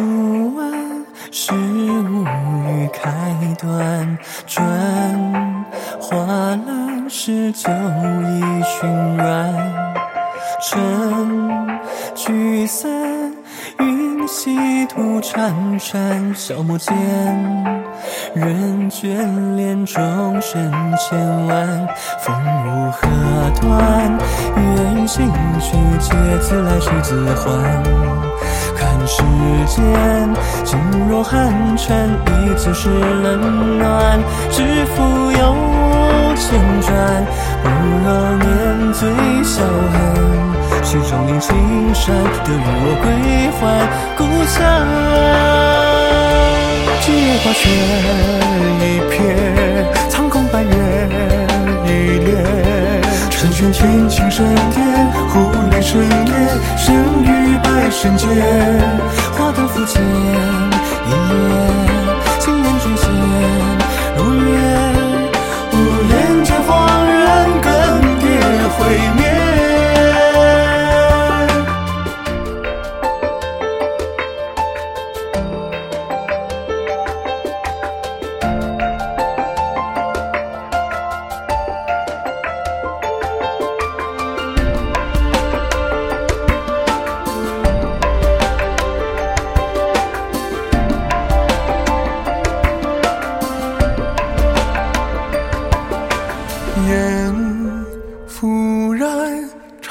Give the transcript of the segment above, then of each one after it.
初闻是物语开端，转花阑是旧衣裙软，尘聚散云溪土潺潺，消磨间人眷恋钟声千万，风无何端，远行去皆自来水自还。看世间，静若寒蝉，一次是冷暖，知否有千转，不若念最晓恨。曲终临青山，得与我归还故乡。几花雪一片，于百神间。花灯浮浅，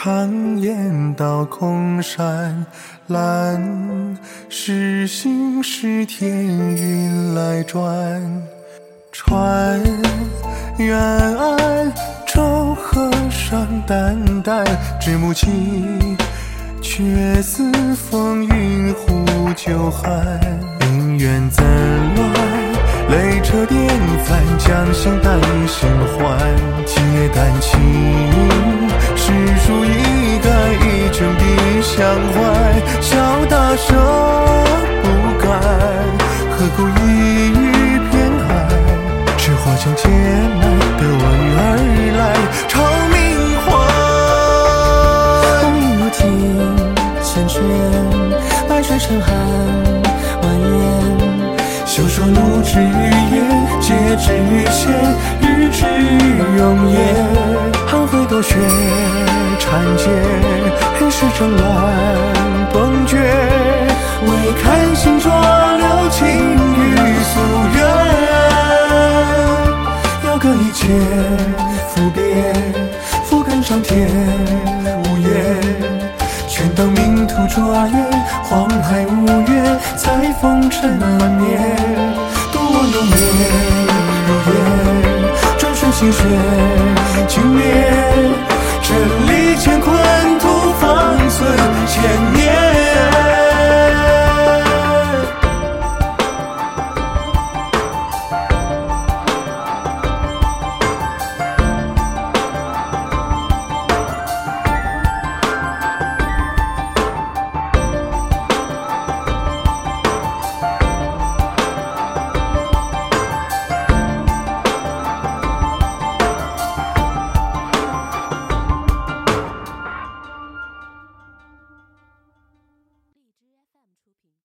长烟到空山，蓝是心是天云来转，船远岸舟河上淡淡，知母亲却似风云呼救寒，姻缘怎乱？泪车颠翻，将心带心还，皆丹青，诗书一改，一卷笔相怀，笑大声不改，何故一语偏爱？只化将劫难，得我与儿来，长命还。风雨无停，缱绻，白水成寒，蜿蜒。休说怒之语言，皆之前，日之永夜。寒灰多雪，缠结，黑石正乱崩决。唯看星浊流，情与夙愿。遥歌一切，赋别，覆根上天无言。权当命途卓越，黄海无月，才风尘满面。独我浓灭如烟，转瞬心血尽灭。